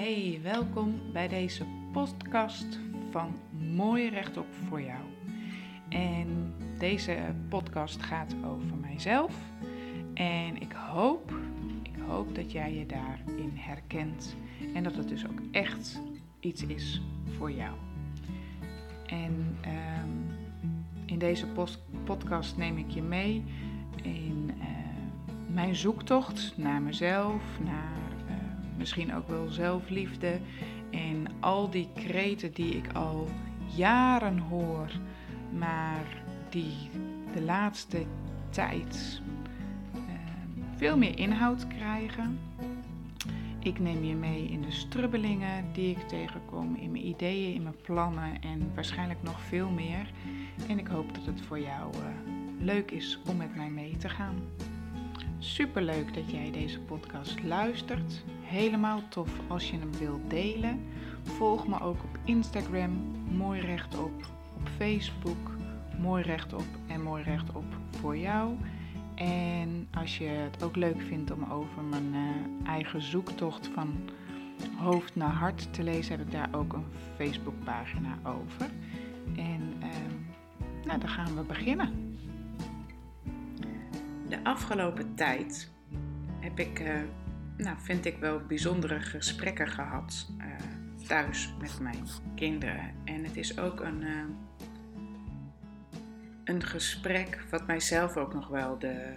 Hey, welkom bij deze podcast van Mooi Rechtop voor jou. En deze podcast gaat over mijzelf. En ik hoop, ik hoop dat jij je daarin herkent. En dat het dus ook echt iets is voor jou. En um, in deze podcast neem ik je mee in uh, mijn zoektocht naar mezelf, naar misschien ook wel zelfliefde en al die kreten die ik al jaren hoor, maar die de laatste tijd uh, veel meer inhoud krijgen. Ik neem je mee in de strubbelingen die ik tegenkom, in mijn ideeën, in mijn plannen en waarschijnlijk nog veel meer. En ik hoop dat het voor jou uh, leuk is om met mij mee te gaan. Super leuk dat jij deze podcast luistert. Helemaal tof als je hem wilt delen. Volg me ook op Instagram, mooi rechtop, op Facebook, mooi rechtop en mooi rechtop voor jou. En als je het ook leuk vindt om over mijn uh, eigen zoektocht van hoofd naar hart te lezen, heb ik daar ook een Facebookpagina over. En uh, nou, dan gaan we beginnen. De afgelopen tijd heb ik, uh, nou, vind ik wel bijzondere gesprekken gehad thuis met mijn kinderen. En het is ook een een gesprek wat mijzelf ook nog wel de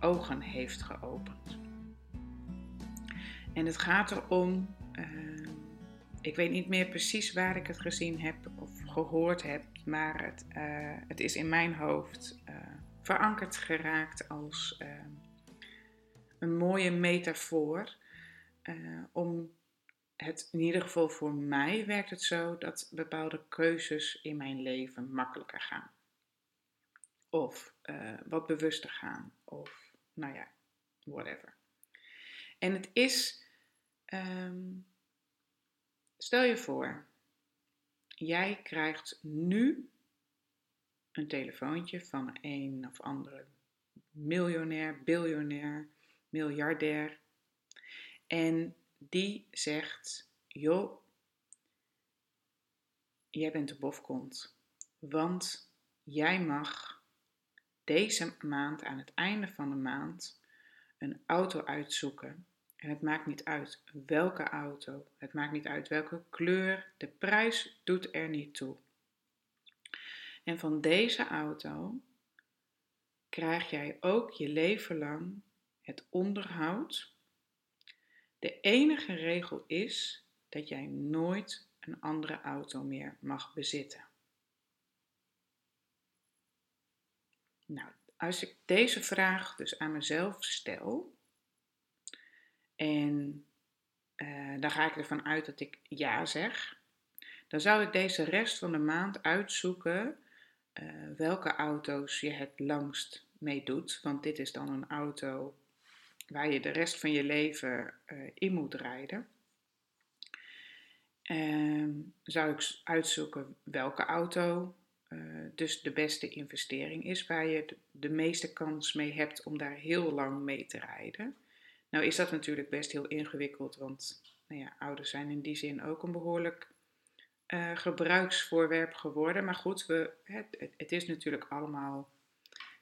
ogen heeft geopend. En het gaat erom, uh, ik weet niet meer precies waar ik het gezien heb of gehoord heb, maar het, het is in mijn hoofd verankerd geraakt als een mooie metafoor. om het, in ieder geval voor mij werkt het zo dat bepaalde keuzes in mijn leven makkelijker gaan of uh, wat bewuster gaan, of nou ja, whatever. En het is, um, stel je voor, jij krijgt nu een telefoontje van een of andere miljonair, biljonair, miljardair. En die zegt: Joh, jij bent de bofkont. Want jij mag deze maand, aan het einde van de maand, een auto uitzoeken. En het maakt niet uit welke auto, het maakt niet uit welke kleur, de prijs doet er niet toe. En van deze auto krijg jij ook je leven lang het onderhoud. De enige regel is dat jij nooit een andere auto meer mag bezitten. Nou, als ik deze vraag dus aan mezelf stel, en uh, dan ga ik ervan uit dat ik ja zeg, dan zou ik deze rest van de maand uitzoeken uh, welke auto's je het langst mee doet. Want dit is dan een auto waar je de rest van je leven uh, in moet rijden. Uh, zou ik uitzoeken welke auto uh, dus de beste investering is, waar je de, meeste kans mee hebt om daar heel lang mee te rijden. Nou is dat natuurlijk best heel ingewikkeld, want nou ja, ouders zijn in die zin ook een behoorlijk uh, gebruiksvoorwerp geworden. Maar goed, we, het, het is natuurlijk allemaal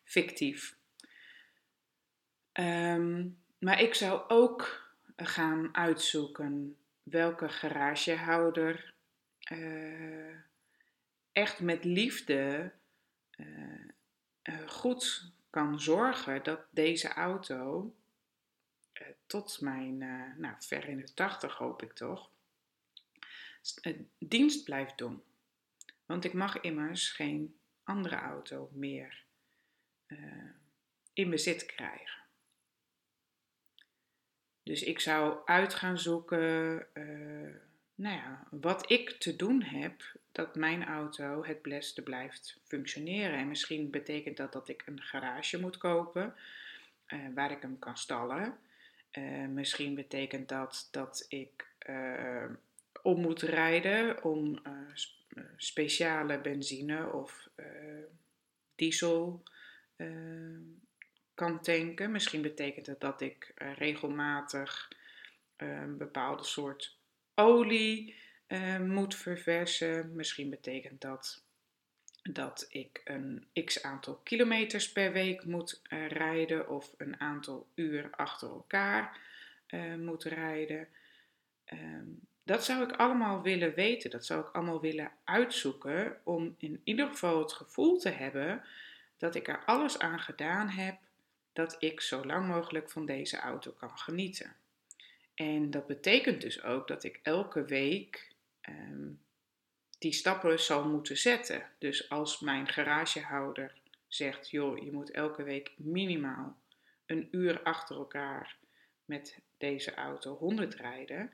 fictief. Um, maar ik zou ook gaan uitzoeken welke garagehouder uh, echt met liefde uh, uh, goed kan zorgen dat deze auto tot mijn, nou ver in de tachtig hoop ik toch, dienst blijft doen. Want ik mag immers geen andere auto meer in bezit krijgen. Dus ik zou uit gaan zoeken nou ja, wat ik te doen heb, dat mijn auto het beste blijft functioneren. En misschien betekent dat dat ik een garage moet kopen uh, waar ik hem kan stallen. Uh, misschien betekent dat dat ik om moet rijden om speciale benzine of diesel kan tanken. Misschien betekent het dat ik regelmatig een bepaalde soort olie uh, moet verversen. Misschien betekent dat dat ik een x aantal kilometers per week moet rijden of een aantal uur achter elkaar moet rijden. Um, dat zou ik allemaal willen weten, dat zou ik allemaal willen uitzoeken om in ieder geval het gevoel te hebben dat ik er alles aan gedaan heb dat ik zo lang mogelijk van deze auto kan genieten. En dat betekent dus ook dat ik elke week um, die stappen zal moeten zetten. Dus als mijn garagehouder zegt, joh, je moet elke week minimaal een uur achter elkaar met deze auto 100 rijden,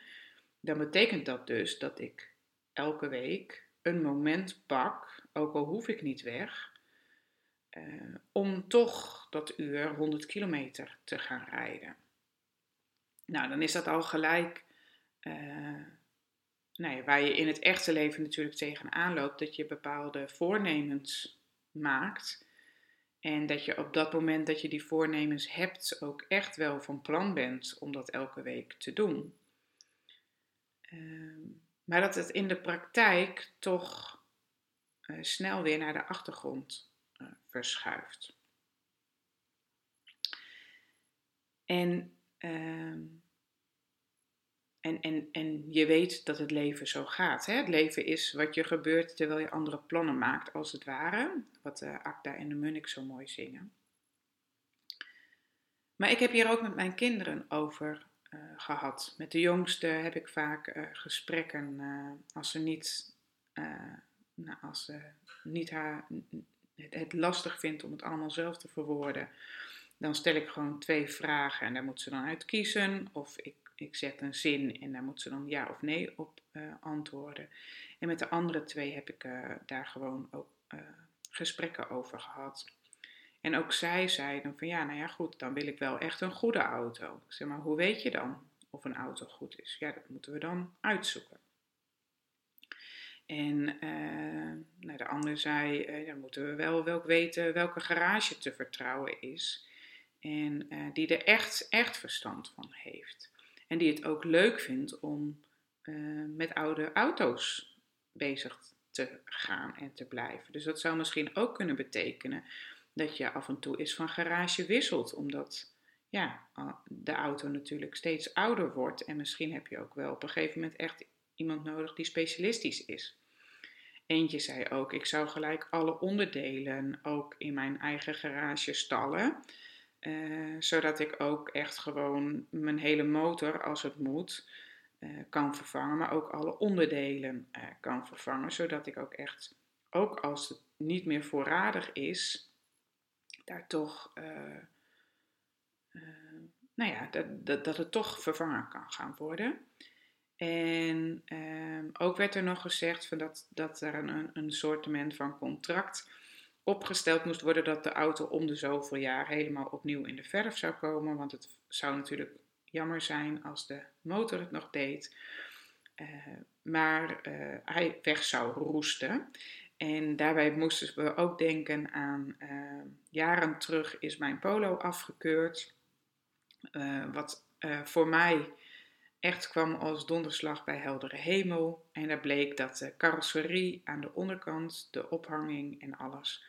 dan betekent dat dus dat ik elke week een moment pak, ook al hoef ik niet weg, uh, om toch dat uur 100 kilometer te gaan rijden. Nou, dan is dat al gelijk uh, nou ja, waar je in het echte leven natuurlijk tegenaan loopt, dat je bepaalde voornemens maakt. En dat je op dat moment dat je die voornemens hebt, ook echt wel van plan bent om dat elke week te doen. Uh, maar dat het in de praktijk toch uh, snel weer naar de achtergrond verschuift. En ehm, en, en, en je weet dat het leven zo gaat. Hè? Het leven is wat je gebeurt terwijl je andere plannen maakt, als het ware. Wat uh, Akda en de Munnik zo mooi zingen. Maar ik heb hier ook met mijn kinderen over uh, gehad. Met de jongste heb ik vaak uh, gesprekken als ze niet, nou, als ze niet haar, het, lastig vindt om het allemaal zelf te verwoorden. Dan stel ik gewoon twee vragen en daar moet ze dan uit kiezen. Of ik ik zet een zin en daar moet ze dan ja of nee op uh, antwoorden. En met de andere twee heb ik uh, daar gewoon ook uh, gesprekken over gehad. En ook zij zeiden van ja, nou ja goed, dan wil ik wel echt een goede auto. Ik zeg maar, hoe weet je dan of een auto goed is? Ja, dat moeten we dan uitzoeken. En nou, de ander zei, dan moeten we wel, wel weten welke garage te vertrouwen is. En die er echt, echt verstand van heeft. En die het ook leuk vindt om uh, met oude auto's bezig te gaan en te blijven. Dus dat zou misschien ook kunnen betekenen dat je af en toe eens van garage wisselt, omdat ja, de auto natuurlijk steeds ouder wordt. En misschien heb je ook wel op een gegeven moment echt iemand nodig die specialistisch is. Eentje zei ook, ik zou gelijk alle onderdelen ook in mijn eigen garage stallen. Uh, zodat ik ook echt gewoon mijn hele motor, als het moet, uh, kan vervangen. Maar ook alle onderdelen uh, kan vervangen. Zodat ik ook echt, ook als het niet meer voorradig is, daar toch, nou ja, dat, dat, het toch vervangen kan gaan worden. En ehm, ook werd er nog gezegd van dat, dat er een, een soortement van contract opgesteld moest worden dat de auto om de zoveel jaar helemaal opnieuw in de verf zou komen. Want het zou natuurlijk jammer zijn als de motor het nog deed. Uh, maar uh, hij weg zou roesten. En daarbij moesten we ook denken aan uh, jaren terug is mijn polo afgekeurd. wat voor mij echt kwam als donderslag bij heldere hemel. En daar bleek dat de carrosserie aan de onderkant, de ophanging en alles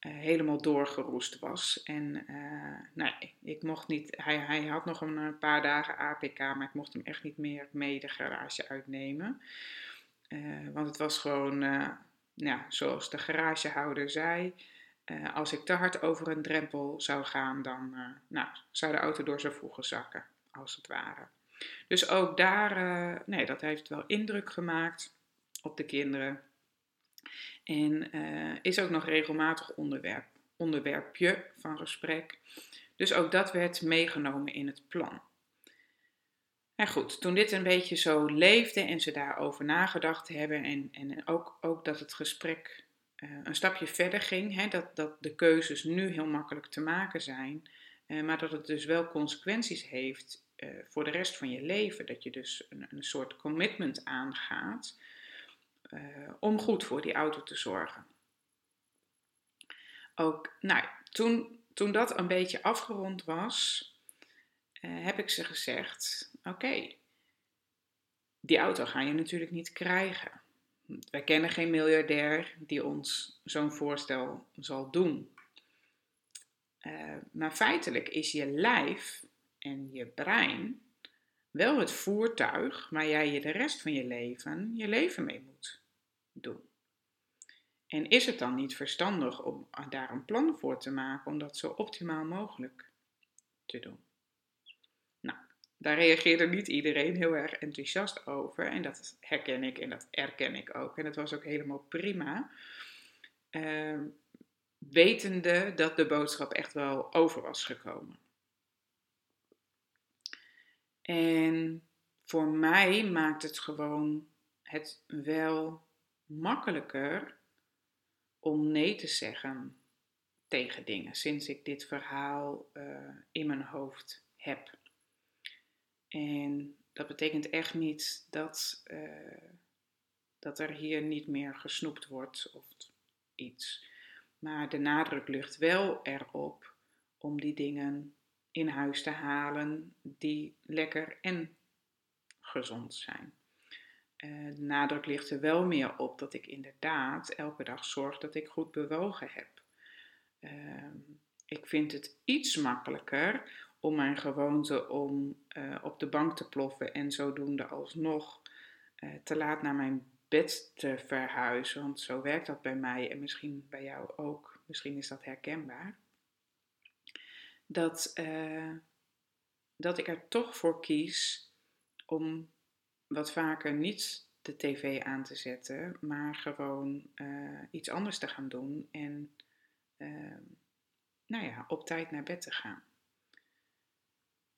uh, helemaal doorgeroest was. En uh, nou, ik mocht niet, hij, hij had nog een paar dagen APK, maar ik mocht hem echt niet meer mee de garage uitnemen. Uh, want het was gewoon, nou, zoals de garagehouder zei, als ik te hard over een drempel zou gaan, dan nou, zou de auto door zijn voegen zakken, als het ware. Dus ook daar, nee, dat heeft wel indruk gemaakt op de kinderen. En uh, is ook nog regelmatig onderwerp, onderwerpje van gesprek. Dus ook dat werd meegenomen in het plan. En goed, toen dit een beetje zo leefde en ze daarover nagedacht hebben en, en ook, ook dat het gesprek uh, een stapje verder ging, hè, dat, dat de keuzes nu heel makkelijk te maken zijn, uh, maar dat het dus wel consequenties heeft voor de rest van je leven. Dat je dus een, een soort commitment aangaat uh, om goed voor die auto te zorgen. Ook, nou, toen, toen dat een beetje afgerond was, uh, heb ik ze gezegd: Oké, die auto ga je natuurlijk niet krijgen. Wij kennen geen miljardair die ons zo'n voorstel zal doen. Maar feitelijk is je lijf en je brein wel het voertuig waar jij je de rest van je leven je leven mee moet doen. En is het dan niet verstandig om daar een plan voor te maken om dat zo optimaal mogelijk te doen? Nou, daar reageerde niet iedereen heel erg enthousiast over en dat herken ik en dat erken ik ook. En dat was ook helemaal prima. Uh, wetende dat de boodschap echt wel over was gekomen. En voor mij maakt het gewoon het wel makkelijker om nee te zeggen tegen dingen sinds ik dit verhaal uh, in mijn hoofd heb. En dat betekent echt niet dat, uh, dat er hier niet meer gesnoept wordt of iets. Maar de nadruk ligt wel erop om die dingen in huis te halen die lekker en gezond zijn. Uh, de nadruk ligt er wel meer op dat ik inderdaad elke dag zorg dat ik goed bewogen heb. Uh, ik vind het iets makkelijker om mijn gewoonte om uh, op de bank te ploffen en zodoende alsnog uh, te laat naar mijn bed te verhuizen. Want zo werkt dat bij mij en misschien bij jou ook. Misschien is dat herkenbaar dat, uh, dat ik er toch voor kies om wat vaker niet de tv aan te zetten, maar gewoon uh, iets anders te gaan doen en uh, nou ja, op tijd naar bed te gaan.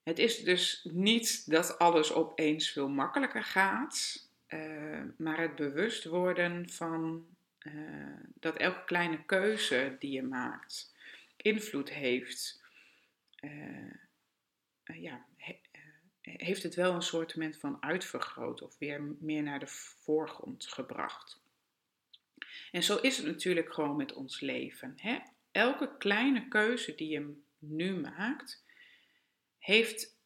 Het is dus niet dat alles opeens veel makkelijker gaat, maar het bewust worden van dat elke kleine keuze die je maakt invloed heeft ja, he, uh, heeft het wel een soort van uitvergroot of weer meer naar de voorgrond gebracht. En zo is het natuurlijk gewoon met ons leven. Hè? Elke kleine keuze die je nu maakt, heeft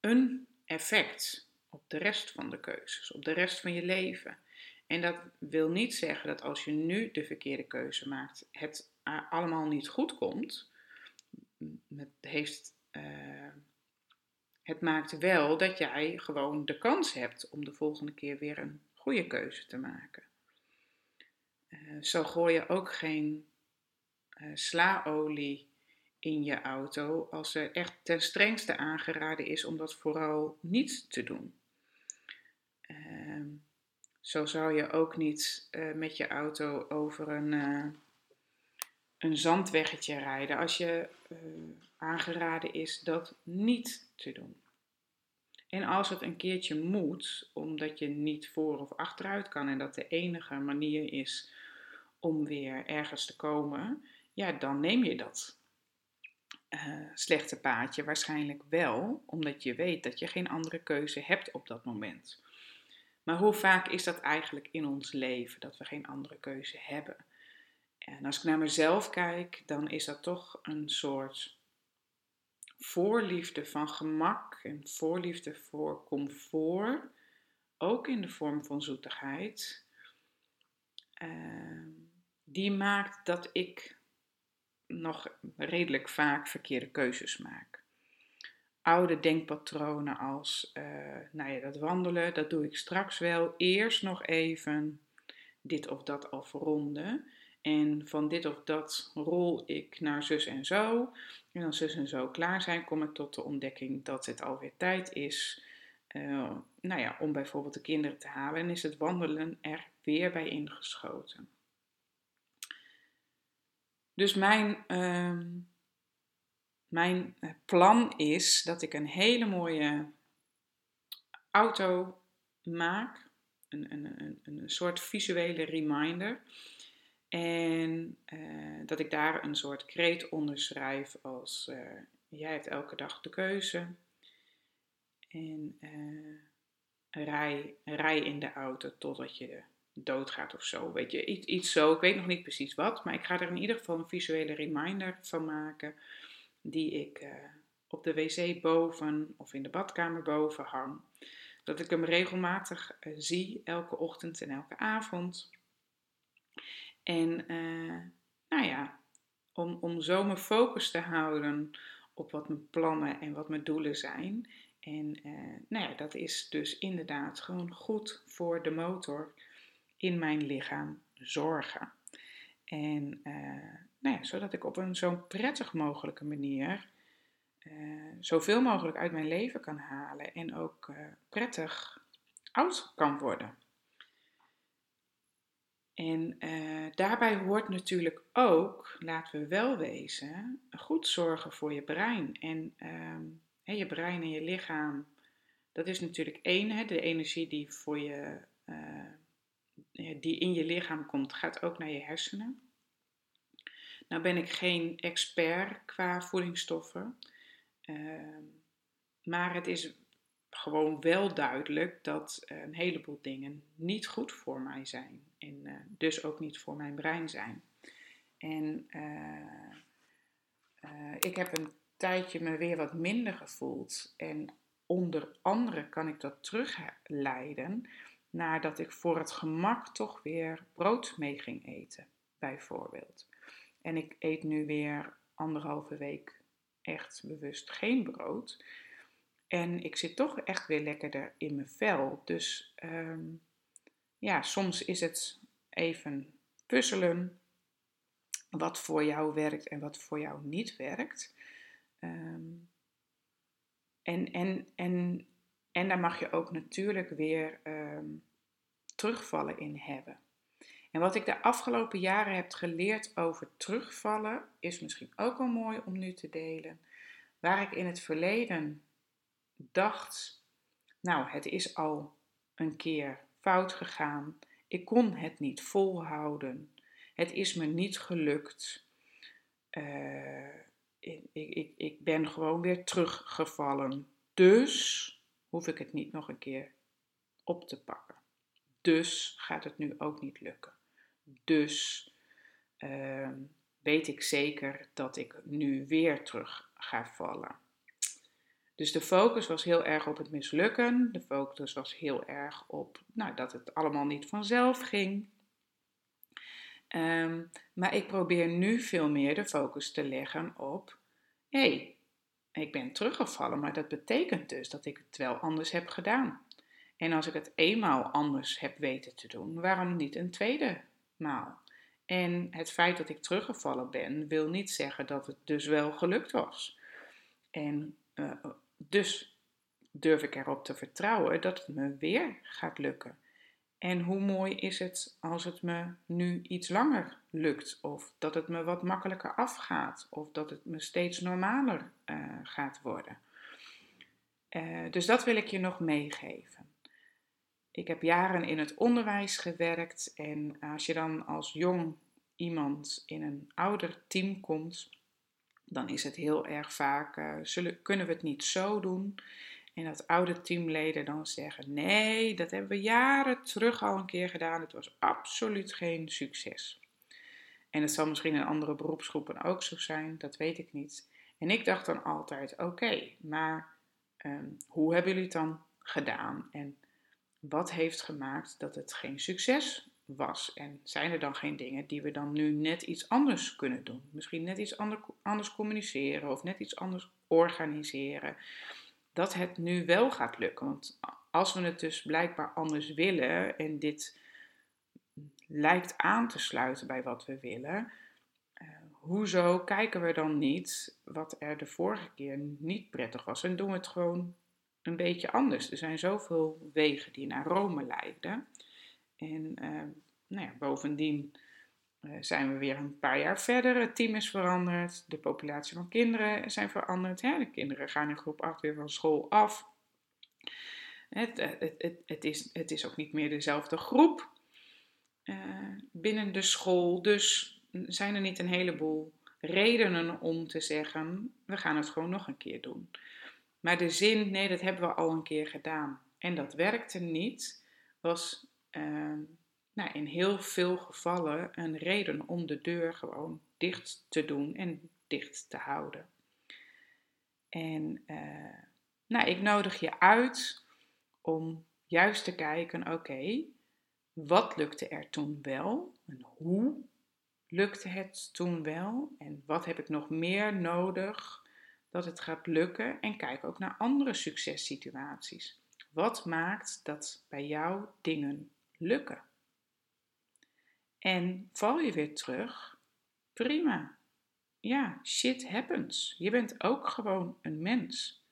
een effect op de rest van de keuzes, op de rest van je leven. En dat wil niet zeggen dat als je nu de verkeerde keuze maakt, het allemaal niet goed komt het, heeft, uh, het maakt wel dat jij gewoon de kans hebt om de volgende keer weer een goede keuze te maken. Uh, zo gooi je ook geen uh, slaolie in je auto als er echt ten strengste aangeraden is om dat vooral niet te doen. Ehm, zo zou je ook niet met je auto over een een zandweggetje rijden als je uh, aangeraden is dat niet te doen. En als het een keertje moet, omdat je niet voor of achteruit kan en dat de enige manier is om weer ergens te komen, ja, dan neem je dat uh, slechte paadje waarschijnlijk wel, omdat je weet dat je geen andere keuze hebt op dat moment. Maar hoe vaak is dat eigenlijk in ons leven dat we geen andere keuze hebben? En als ik naar mezelf kijk, dan is dat toch een soort voorliefde van gemak en voorliefde voor comfort, ook in de vorm van zoetigheid, uh, die maakt dat ik nog redelijk vaak verkeerde keuzes maak. Oude denkpatronen als, uh, nou ja, dat wandelen, dat doe ik straks wel. Eerst nog even dit of dat afronden. En van dit of dat rol ik naar zus en zo. En als zus en zo klaar zijn, kom ik tot de ontdekking dat het alweer tijd is. Uh, nou ja, om bijvoorbeeld de kinderen te halen. En is het wandelen er weer bij ingeschoten. Dus mijn, uh, mijn plan is dat ik een hele mooie auto maak. Een, een, een, een soort visuele reminder en uh, dat ik daar een soort kreet onder schrijf als uh, jij hebt elke dag de keuze. En uh, rij, rij in de auto totdat je doodgaat of zo. Weet je, iets, iets zo. Ik weet nog niet precies wat, maar ik ga er in ieder geval een visuele reminder van maken. Die ik op de wc boven of in de badkamer boven hang. dat ik hem regelmatig zie, elke ochtend en elke avond. En uh, nou ja, om, om zo mijn focus te houden op wat mijn plannen en wat mijn doelen zijn. En uh, nou ja, dat is dus inderdaad gewoon goed voor de motor in mijn lichaam zorgen. En nou ja, zodat ik op een zo prettig mogelijke manier zoveel mogelijk uit mijn leven kan halen en ook prettig oud kan worden. En uh, daarbij hoort natuurlijk ook, laten we wel wezen, goed zorgen voor je brein. En ehm, je brein en je lichaam, dat is natuurlijk één, de energie die, voor je, die in je lichaam komt, gaat ook naar je hersenen. Nou ben ik geen expert qua voedingsstoffen. Ehm, maar het is gewoon wel duidelijk dat een heleboel dingen niet goed voor mij zijn. En uh, dus ook niet voor mijn brein zijn. En uh, uh, ik heb een tijdje me weer wat minder gevoeld. En onder andere kan ik dat terugleiden nadat ik voor het gemak toch weer brood mee ging eten, bijvoorbeeld. En ik eet nu weer anderhalve week echt bewust geen brood. En ik zit toch echt weer lekkerder in mijn vel. Dus ehm, ja, soms is het even puzzelen wat voor jou werkt en wat voor jou niet werkt. Ehm, en, en, en, en daar mag je ook natuurlijk weer ehm, terugvallen in hebben. En wat ik de afgelopen jaren heb geleerd over terugvallen, is misschien ook wel mooi om nu te delen. Waar ik in het verleden dacht, nou, het is al een keer fout gegaan. Ik kon het niet volhouden. Het is me niet gelukt. Uh, ik, ik, ik ben gewoon weer teruggevallen. Dus hoef ik het niet nog een keer op te pakken. Dus gaat het nu ook niet lukken. Dus uh, weet ik zeker dat ik nu weer terug ga vallen. Dus de focus was heel erg op het mislukken. De focus was heel erg op nou, dat het allemaal niet vanzelf ging. Um, maar ik probeer nu veel meer de focus te leggen op: hé, hey, ik ben teruggevallen, maar dat betekent dus dat ik het wel anders heb gedaan. En als ik het eenmaal anders heb weten te doen, waarom niet een tweede en het feit dat ik teruggevallen ben, wil niet zeggen dat het dus wel gelukt was. En uh, dus durf ik erop te vertrouwen dat het me weer gaat lukken. En hoe mooi is het als het me nu iets langer lukt, of dat het me wat makkelijker afgaat, of dat het me steeds normaler uh, gaat worden. Uh, dus dat wil ik je nog meegeven. Ik heb jaren in het onderwijs gewerkt en als je dan als jong iemand in een ouder team komt, dan is het heel erg vaak, uh, zullen, kunnen we het niet zo doen? En dat oude teamleden dan zeggen, nee, dat hebben we jaren terug al een keer gedaan, het was absoluut geen succes. En het zal misschien in andere beroepsgroepen ook zo zijn, dat weet ik niet. En ik dacht dan altijd, oké, maar um, hoe hebben jullie het dan gedaan? En wat heeft gemaakt dat het geen succes was? En zijn er dan geen dingen die we dan nu net iets anders kunnen doen? Misschien net iets anders communiceren of net iets anders organiseren. Dat het nu wel gaat lukken. Want als we het dus blijkbaar anders willen en dit lijkt aan te sluiten bij wat we willen, uh, hoezo kijken we dan niet wat er de vorige keer niet prettig was en doen we het gewoon een beetje anders. Er zijn zoveel wegen die naar Rome leiden. En uh, nou ja, bovendien uh, zijn we weer een paar jaar verder. Het team is veranderd. De populatie van kinderen zijn veranderd. Hè? De kinderen gaan in groep 8 weer van school af. Het, het, het, het, is, het is ook niet meer dezelfde groep binnen de school. Dus zijn er niet een heleboel redenen om te zeggen: we gaan het gewoon nog een keer doen. Maar de zin, nee, dat hebben we al een keer gedaan en dat werkte niet, was uh, nou, in heel veel gevallen een reden om de deur gewoon dicht te doen en dicht te houden. En uh, nou, ik nodig je uit om juist te kijken, oké, wat lukte er toen wel en hoe lukte het toen wel en wat heb ik nog meer nodig dat het gaat lukken en kijk ook naar andere successituaties. Wat maakt dat bij jou dingen lukken? En val je weer terug? Prima. Ja, shit happens. Je bent ook gewoon een mens.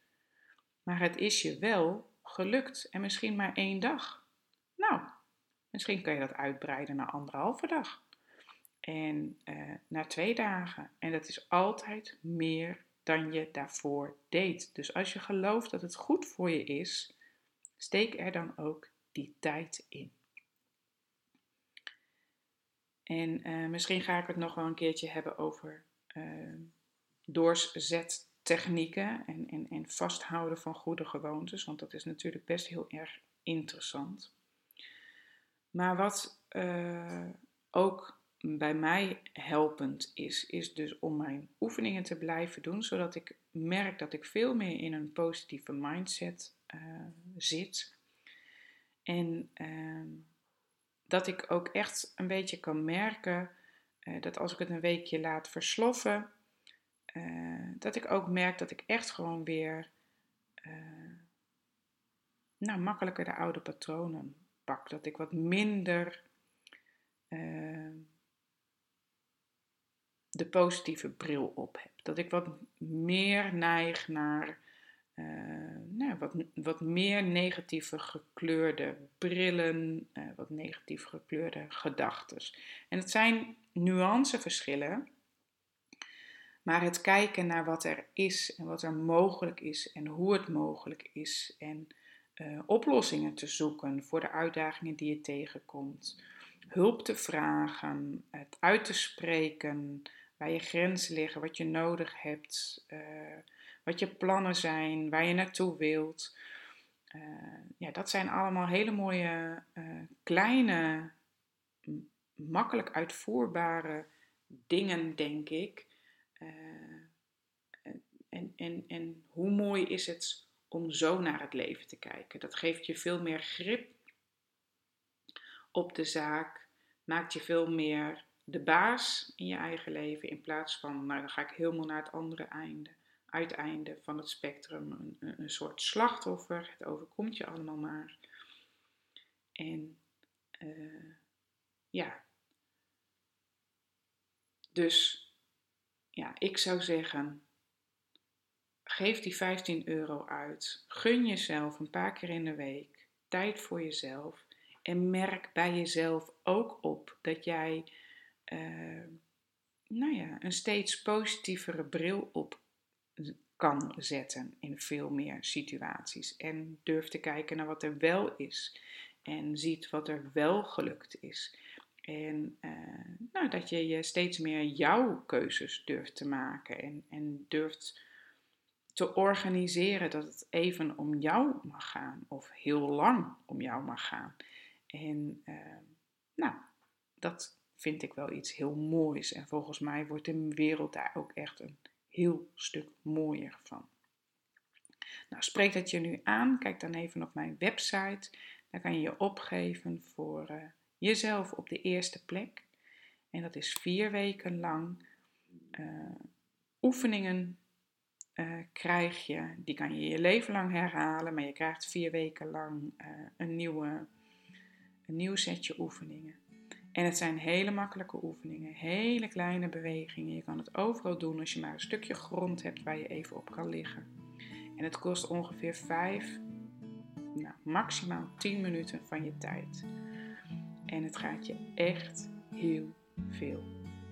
Maar het is je wel gelukt en misschien maar één dag. Nou, misschien kan je dat uitbreiden naar anderhalve dag. En uh, naar twee dagen. En dat is altijd meer dan je daarvoor deed. Dus als je gelooft dat het goed voor je is, steek er dan ook die tijd in. En uh, misschien ga ik het nog wel een keertje hebben over uh, doorzettechnieken en, en, en vasthouden van goede gewoontes, want dat is natuurlijk best heel erg interessant. Maar wat uh, ook bij mij helpend is, is dus om mijn oefeningen te blijven doen, zodat ik merk dat ik veel meer in een positieve mindset zit. En uh, dat ik ook echt een beetje kan merken uh, dat als ik het een weekje laat versloffen, dat ik ook merk dat ik echt gewoon weer nou, makkelijker de oude patronen pak. Dat ik wat minder de positieve bril op heb. Dat ik wat meer neig naar nou, wat, wat meer negatieve gekleurde brillen, uh, wat negatief gekleurde gedachten. En het zijn nuanceverschillen, maar het kijken naar wat er is en wat er mogelijk is en hoe het mogelijk is en uh, oplossingen te zoeken voor de uitdagingen die je tegenkomt, hulp te vragen, het uit te spreken, waar je grenzen liggen, wat je nodig hebt, uh, wat je plannen zijn, waar je naartoe wilt. Uh, ja, dat zijn allemaal hele mooie, uh, kleine, makkelijk uitvoerbare dingen, denk ik. en, en, en hoe mooi is het om zo naar het leven te kijken? Dat geeft je veel meer grip op de zaak, maakt je veel meer de baas in je eigen leven in plaats van, nou dan ga ik helemaal naar het andere einde, uiteinde van het spectrum, een, een soort slachtoffer. Het overkomt je allemaal maar. En uh, ja, dus ja, ik zou zeggen, geef die 15 euro uit. Gun jezelf een paar keer in de week tijd voor jezelf. En merk bij jezelf ook op dat jij uh, nou ja, een steeds positievere bril op kan zetten in veel meer situaties. En durf te kijken naar wat er wel is. En ziet wat er wel gelukt is. En uh, nou, dat je je steeds meer jouw keuzes durft te maken. En, en durft te organiseren dat het even om jou mag gaan. Of heel lang om jou mag gaan. En uh, nou, dat vind ik wel iets heel moois. En volgens mij wordt de wereld daar ook echt een heel stuk mooier van. Nou, spreek dat je nu aan. Kijk dan even op mijn website. Daar kan je je opgeven voor uh, jezelf op de eerste plek. En dat is vier weken lang. Uh, oefeningen uh, krijg je. Die kan je je leven lang herhalen. Maar je krijgt vier weken lang een, nieuwe, een nieuw setje oefeningen. En het zijn hele makkelijke oefeningen, hele kleine bewegingen. Je kan het overal doen als je maar een stukje grond hebt waar je even op kan liggen. En het kost ongeveer 5, nou, maximaal 10 minuten van je tijd. En het gaat je echt heel veel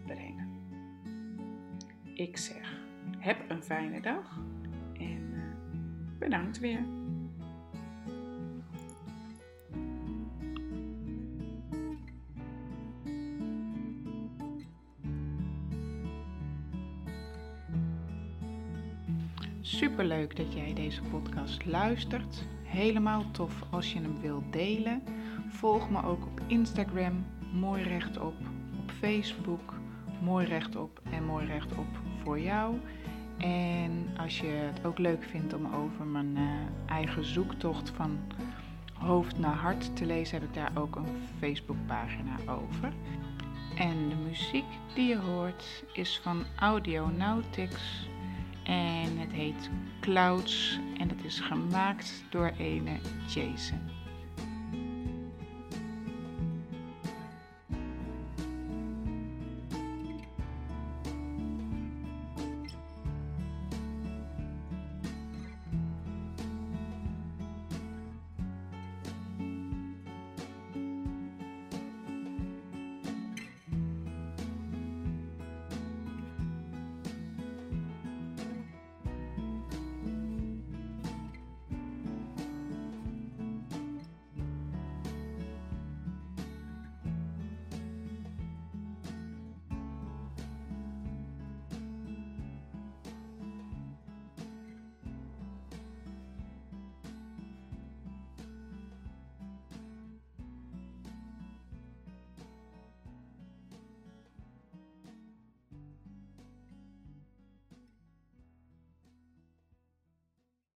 brengen. Ik zeg, heb een fijne dag en uh, bedankt weer. Super leuk dat jij deze podcast luistert. Helemaal tof als je hem wilt delen. Volg me ook op Instagram, mooi rechtop, op Facebook, mooi rechtop en mooi rechtop voor jou. En als je het ook leuk vindt om over mijn uh, eigen zoektocht van hoofd naar hart te lezen, heb ik daar ook een Facebookpagina over. En de muziek die je hoort is van Audionautics en het heet Clouds en het is gemaakt door ene Jason.